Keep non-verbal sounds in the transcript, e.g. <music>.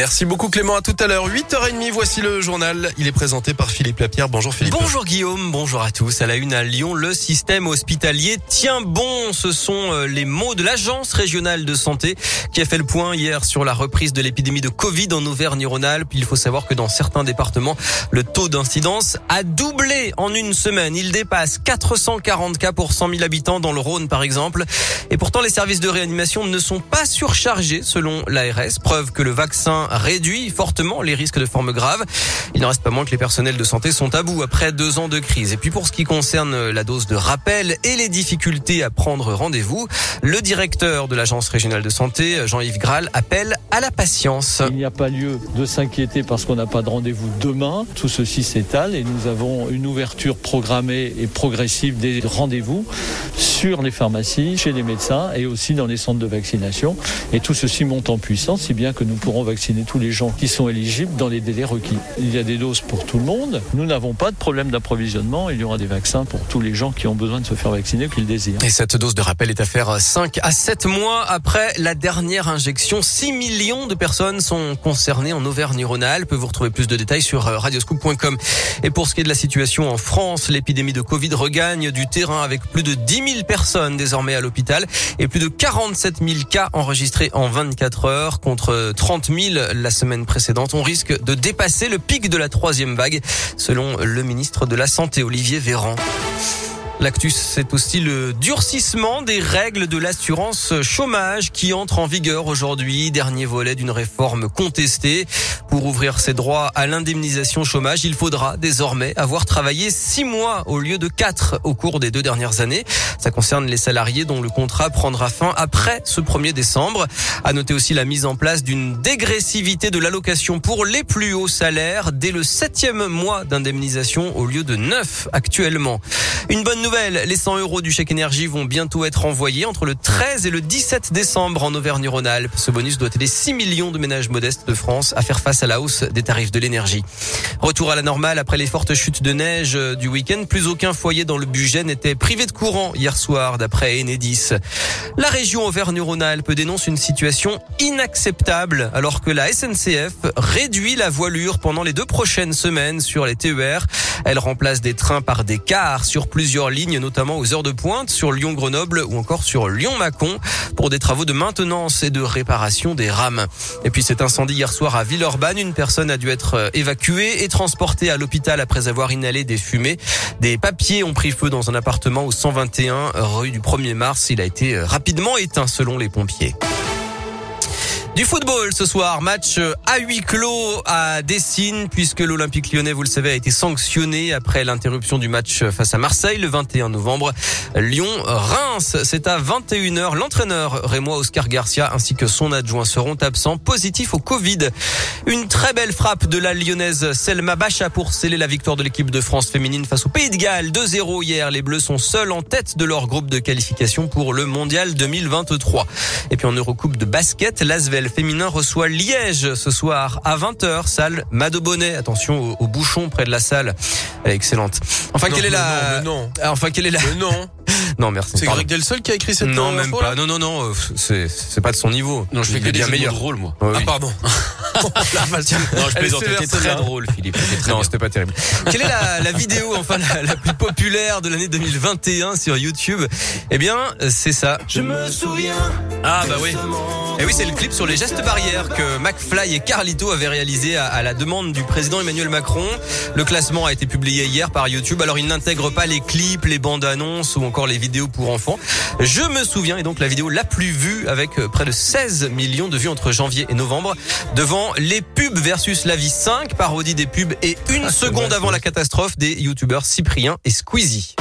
Merci beaucoup Clément, à tout à l'heure. 8h30, voici le journal. Il est présenté par Philippe Lapierre. Bonjour Philippe. Bonjour Guillaume, bonjour à tous. À la une à Lyon, le système hospitalier tient bon. Ce sont euh, les mots de l'agence régionale de santé qui a fait le point hier sur la reprise de l'épidémie de Covid en Auvergne-Rhône-Alpes. Il faut savoir que dans certains départements, le taux d'incidence a doublé en une semaine. Il dépasse 440 cas pour 100 000 habitants dans le Rhône par exemple. Et pourtant, les services de réanimation ne sont pas surchargés selon l'ARS. Preuve que le vaccin réduit fortement les risques de formes graves. Il n'en reste pas moins que les personnels de santé sont à bout après deux ans de crise. Et puis pour ce qui concerne la dose de rappel et les difficultés à prendre rendez-vous, le directeur de l'agence régionale de santé, Jean-Yves Graal, appelle à la patience. Il n'y a pas lieu de s'inquiéter parce qu'on n'a pas de rendez-vous demain. Tout ceci s'étale et nous avons une ouverture programmée et progressive des rendez-vous sur les pharmacies, chez les médecins et aussi dans les centres de vaccination. Et tout ceci monte en puissance, si bien que nous pourrons vacciner tous les gens qui sont éligibles dans les délais requis. Il y a des doses pour tout le monde. Nous n'avons pas de problème d'approvisionnement. Il y aura des vaccins pour tous les gens qui ont besoin de se faire vacciner, qui le désirent. Et cette dose de rappel est à faire 5 à 7 mois après la dernière injection. 6 millions de personnes sont concernées en Auvergne-Rhône-Alpes. Vous retrouvez plus de détails sur radioscoop.com. Et pour ce qui est de la situation en France, l'épidémie de Covid regagne du terrain avec plus de 10 000 personnes désormais à l'hôpital et plus de 47 000 cas enregistrés en 24 heures contre 30 000 la semaine précédente. On risque de dépasser le pic de la troisième vague, selon le ministre de la Santé, Olivier Véran. L'actus, c'est aussi le durcissement des règles de l'assurance chômage qui entre en vigueur aujourd'hui. Dernier volet d'une réforme contestée. Pour ouvrir ses droits à l'indemnisation chômage, il faudra désormais avoir travaillé six mois au lieu de quatre au cours des deux dernières années. Ça concerne les salariés dont le contrat prendra fin après ce 1er décembre. À noter aussi la mise en place d'une dégressivité de l'allocation pour les plus hauts salaires dès le septième mois d'indemnisation au lieu de neuf actuellement. Une bonne les 100 euros du chèque énergie vont bientôt être envoyés entre le 13 et le 17 décembre en Auvergne-Rhône-Alpes. Ce bonus doit aider 6 millions de ménages modestes de France à faire face à la hausse des tarifs de l'énergie. Retour à la normale après les fortes chutes de neige du week-end. Plus aucun foyer dans le budget n'était privé de courant hier soir d'après Enedis. La région Auvergne-Rhône-Alpes dénonce une situation inacceptable alors que la SNCF réduit la voilure pendant les deux prochaines semaines sur les TER. Elle remplace des trains par des cars sur plusieurs lignes, notamment aux heures de pointe, sur Lyon-Grenoble ou encore sur Lyon-Mâcon, pour des travaux de maintenance et de réparation des rames. Et puis cet incendie hier soir à Villeurbanne, une personne a dû être euh, évacuée et transportée à l'hôpital après avoir inhalé des fumées. Des papiers ont pris feu dans un appartement au 121 rue du 1er mars. Il a été euh, rapidement éteint selon les pompiers. Du football ce soir, match à huis clos à Dessine puisque l'Olympique lyonnais, vous le savez, a été sanctionné après l'interruption du match face à Marseille le 21 novembre. Lyon-Reims, c'est à 21h. L'entraîneur Rémois Oscar Garcia ainsi que son adjoint seront absents positifs au Covid. Une très belle frappe de la lyonnaise Selma Bacha pour sceller la victoire de l'équipe de France féminine face au Pays de Galles. 2-0 hier. Les Bleus sont seuls en tête de leur groupe de qualification pour le Mondial 2023. Et puis en Eurocoupe de basket, l'Asvel féminin reçoit Liège ce soir à 20h, salle Madobonnet. Attention au, bouchon près de la salle. Elle est excellente. Enfin, quelle est la... non. Enfin, quelle est la... non. <laughs> Non, merci. C'est Greg Delsol qui a écrit cette Non, euh, même pas. Non, non, non. euh, C'est, c'est pas de son niveau. Non, je fais que des bien jeux de meilleur. rôle, moi. Ah oui. pardon. <laughs> Non, je plaisante. C'était très drôle, Philippe. Non, c'était pas terrible. Quelle est la, la vidéo, enfin, la, la plus populaire de l'année 2021 sur YouTube? Eh bien, c'est ça. Je me souviens. Ah, bah oui. Et oui, c'est le clip sur les gestes barrières que McFly et Carlito avaient réalisé à, à la demande du président Emmanuel Macron. Le classement a été publié hier par YouTube. Alors, il n'intègre pas les clips, les bandes annonces ou encore les vidéos pour enfants. Je me souviens, et donc la vidéo la plus vue avec euh, près de 16 millions de vues entre janvier et novembre devant les pubs versus la vie 5, parodie des pubs et une Ah, seconde avant la catastrophe des youtubeurs Cyprien et Squeezie.